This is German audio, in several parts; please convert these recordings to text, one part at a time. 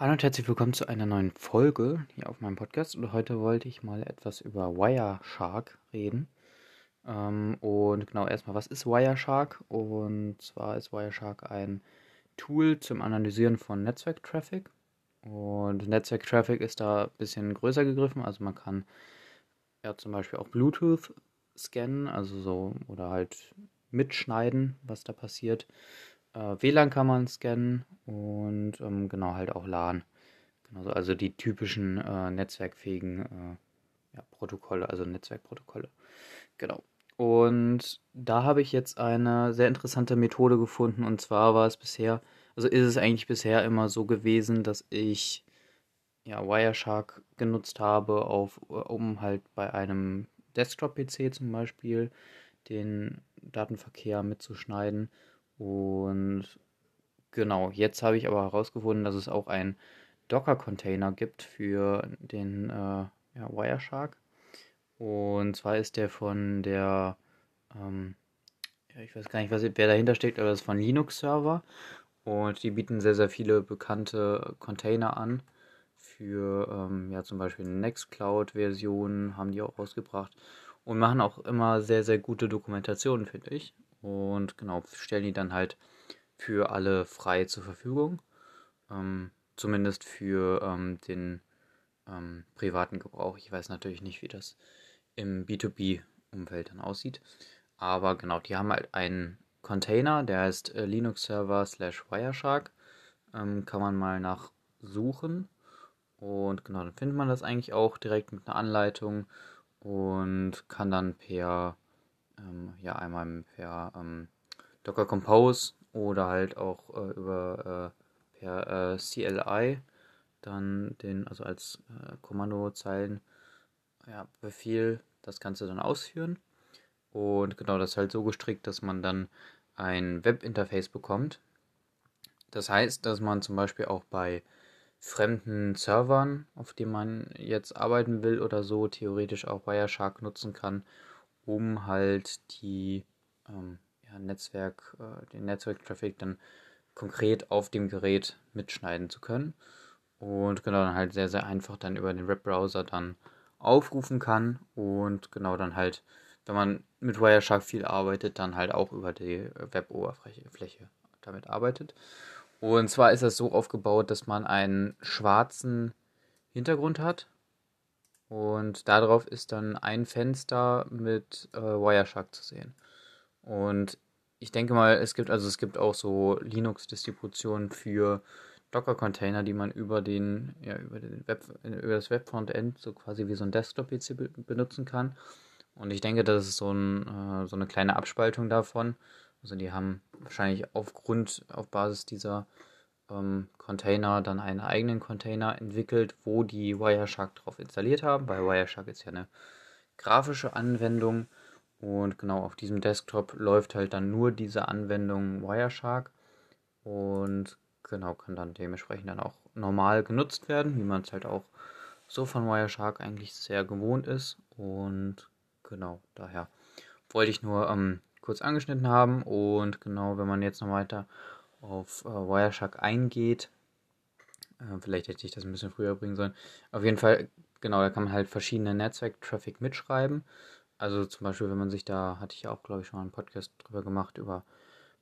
Hallo und herzlich willkommen zu einer neuen Folge hier auf meinem Podcast. Und heute wollte ich mal etwas über Wireshark reden. Ähm, und genau erstmal, was ist Wireshark? Und zwar ist Wireshark ein Tool zum Analysieren von Netzwerktraffic. Und Netzwerktraffic ist da ein bisschen größer gegriffen. Also man kann ja zum Beispiel auch Bluetooth scannen, also so oder halt mitschneiden, was da passiert. Äh, WLAN kann man scannen und ähm, genau halt auch LAN. Genau, also die typischen äh, netzwerkfähigen äh, ja, Protokolle, also Netzwerkprotokolle. Genau. Und da habe ich jetzt eine sehr interessante Methode gefunden und zwar war es bisher, also ist es eigentlich bisher immer so gewesen, dass ich ja, Wireshark genutzt habe, auf, um halt bei einem Desktop-PC zum Beispiel den Datenverkehr mitzuschneiden und genau, jetzt habe ich aber herausgefunden, dass es auch einen Docker-Container gibt für den äh, ja, Wireshark. Und zwar ist der von der, ähm, ja, ich weiß gar nicht, was, wer dahinter steckt, aber das ist von Linux-Server. Und die bieten sehr, sehr viele bekannte Container an. Für ähm, ja, zum Beispiel Nextcloud-Versionen haben die auch rausgebracht. Und machen auch immer sehr, sehr gute Dokumentationen, finde ich. Und genau, stellen die dann halt für alle frei zur Verfügung. Ähm, zumindest für ähm, den ähm, privaten Gebrauch. Ich weiß natürlich nicht, wie das im B2B-Umfeld dann aussieht. Aber genau, die haben halt einen Container, der heißt äh, Linux Server slash Wireshark. Ähm, kann man mal nachsuchen. Und genau, dann findet man das eigentlich auch direkt mit einer Anleitung und kann dann per ähm, ja einmal per ähm, Docker Compose oder halt auch äh, über äh, per äh, CLI dann den, also als äh, Kommandozeilen ja, Befehl das Ganze dann ausführen. Und genau das ist halt so gestrickt, dass man dann ein Webinterface bekommt. Das heißt, dass man zum Beispiel auch bei fremden Servern, auf denen man jetzt arbeiten will oder so, theoretisch auch Wireshark nutzen kann, um halt die ähm, ja, Netzwerk, äh, den Netzwerktraffic dann konkret auf dem Gerät mitschneiden zu können. Und genau dann halt sehr, sehr einfach dann über den Webbrowser dann aufrufen kann und genau dann halt, wenn man mit Wireshark viel arbeitet, dann halt auch über die Web-Oberfläche damit arbeitet. Und zwar ist das so aufgebaut, dass man einen schwarzen Hintergrund hat und darauf ist dann ein Fenster mit äh, Wireshark zu sehen. Und ich denke mal, es gibt also es gibt auch so Linux-Distributionen für Docker-Container, die man über den, ja, über den Web, über das Web-Frontend so quasi wie so ein Desktop-PC be benutzen kann. Und ich denke, das ist so, ein, äh, so eine kleine Abspaltung davon. Also die haben wahrscheinlich aufgrund, auf Basis dieser ähm, Container dann einen eigenen Container entwickelt, wo die Wireshark drauf installiert haben, weil Wireshark ist ja eine grafische Anwendung und genau auf diesem Desktop läuft halt dann nur diese Anwendung Wireshark und genau kann dann dementsprechend dann auch normal genutzt werden, wie man es halt auch so von Wireshark eigentlich sehr gewohnt ist und genau daher wollte ich nur ähm, kurz angeschnitten haben und genau wenn man jetzt noch weiter auf äh, Wireshark eingeht. Äh, vielleicht hätte ich das ein bisschen früher bringen sollen. Auf jeden Fall, genau, da kann man halt verschiedene Netzwerk-Traffic mitschreiben. Also zum Beispiel, wenn man sich da, hatte ich ja auch, glaube ich, schon mal einen Podcast drüber gemacht, über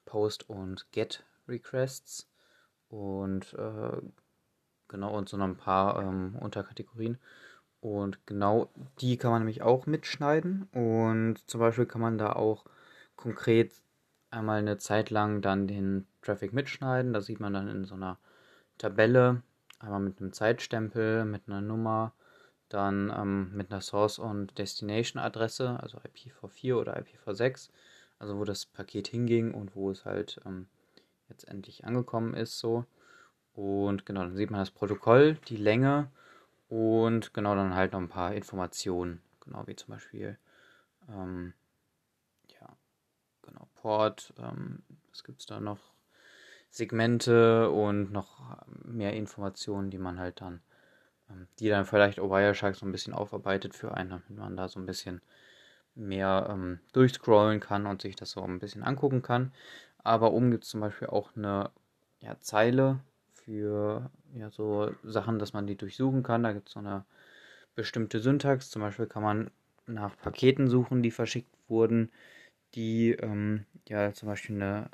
Post- und Get-Requests. Und äh, genau, und so noch ein paar ähm, Unterkategorien. Und genau die kann man nämlich auch mitschneiden. Und zum Beispiel kann man da auch konkret einmal eine Zeit lang dann den Traffic mitschneiden. Das sieht man dann in so einer Tabelle. Einmal mit einem Zeitstempel, mit einer Nummer, dann ähm, mit einer Source- und Destination-Adresse, also IPv4 oder IPv6, also wo das Paket hinging und wo es halt ähm, jetzt endlich angekommen ist so. Und genau, dann sieht man das Protokoll, die Länge und genau dann halt noch ein paar Informationen, genau wie zum Beispiel ähm, genau, Port, ähm, was gibt es da noch? Segmente und noch mehr Informationen, die man halt dann, ähm, die dann vielleicht Wireshark so ein bisschen aufarbeitet für einen, damit man da so ein bisschen mehr ähm, durchscrollen kann und sich das so ein bisschen angucken kann. Aber oben gibt es zum Beispiel auch eine ja, Zeile für ja, so Sachen, dass man die durchsuchen kann. Da gibt es so eine bestimmte Syntax. Zum Beispiel kann man nach Paketen suchen, die verschickt wurden, die ähm, ja zum Beispiel eine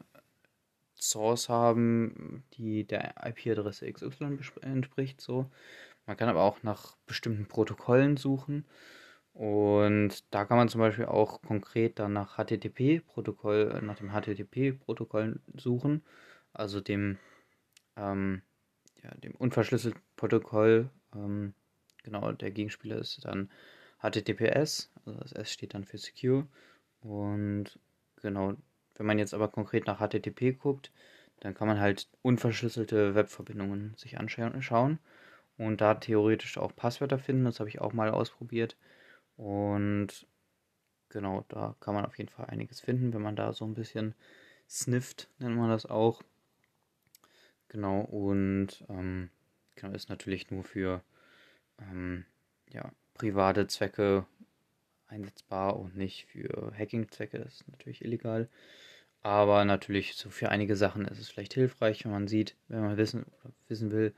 Source haben, die der IP-Adresse XY entspricht. So. Man kann aber auch nach bestimmten Protokollen suchen. Und da kann man zum Beispiel auch konkret dann nach HTTP-Protokoll, nach dem HTTP-Protokoll suchen, also dem, ähm, ja, dem unverschlüsselten Protokoll. Ähm, genau, der Gegenspieler ist dann HTTPS, also das S steht dann für Secure. Und genau, wenn man jetzt aber konkret nach HTTP guckt, dann kann man halt unverschlüsselte Webverbindungen sich anschauen und da theoretisch auch Passwörter finden. Das habe ich auch mal ausprobiert. Und genau, da kann man auf jeden Fall einiges finden, wenn man da so ein bisschen snifft, nennt man das auch. Genau, und ähm, genau, ist natürlich nur für ähm, ja, private Zwecke einsetzbar und nicht für Hacking-Zwecke. Das ist natürlich illegal. Aber natürlich so für einige Sachen ist es vielleicht hilfreich, wenn man sieht, wenn man wissen, wissen will,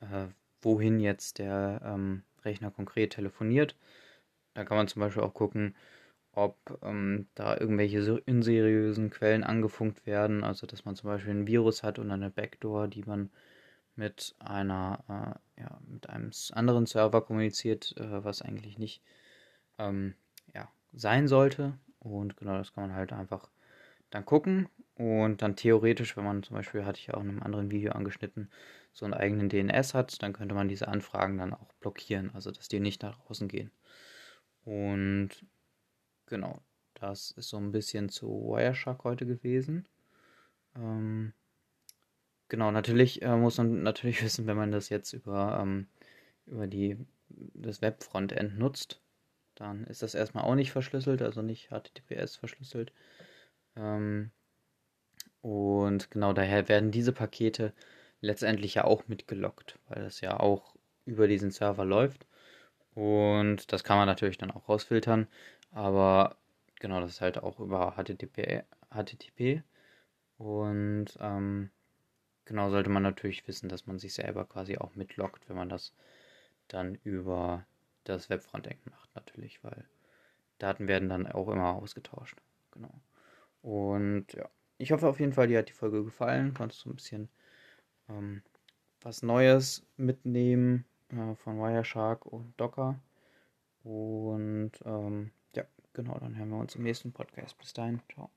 äh, wohin jetzt der ähm, Rechner konkret telefoniert. Da kann man zum Beispiel auch gucken, ob ähm, da irgendwelche unseriösen Quellen angefunkt werden. Also dass man zum Beispiel ein Virus hat und eine Backdoor, die man mit einer äh, ja, mit einem anderen Server kommuniziert, äh, was eigentlich nicht ähm, ja, sein sollte. Und genau das kann man halt einfach dann gucken und dann theoretisch, wenn man zum Beispiel, hatte ich auch in einem anderen Video angeschnitten, so einen eigenen DNS hat, dann könnte man diese Anfragen dann auch blockieren, also dass die nicht nach außen gehen. Und genau, das ist so ein bisschen zu Wireshark heute gewesen. Ähm, genau, natürlich äh, muss man natürlich wissen, wenn man das jetzt über, ähm, über die, das Web-Frontend nutzt, dann ist das erstmal auch nicht verschlüsselt, also nicht HTTPS verschlüsselt. Ähm, und genau daher werden diese Pakete letztendlich ja auch mitgelockt, weil das ja auch über diesen Server läuft. Und das kann man natürlich dann auch rausfiltern. Aber genau, das ist halt auch über HTTP. HTTP. Und ähm, genau sollte man natürlich wissen, dass man sich selber quasi auch mitlockt, wenn man das dann über das Webfrontend macht, natürlich, weil Daten werden dann auch immer ausgetauscht. Genau. Und ja, ich hoffe auf jeden Fall, dir hat die Folge gefallen. Konntest du ein bisschen ähm, was Neues mitnehmen äh, von Wireshark und Docker. Und ähm, ja, genau, dann hören wir uns im nächsten Podcast. Bis dahin, ciao.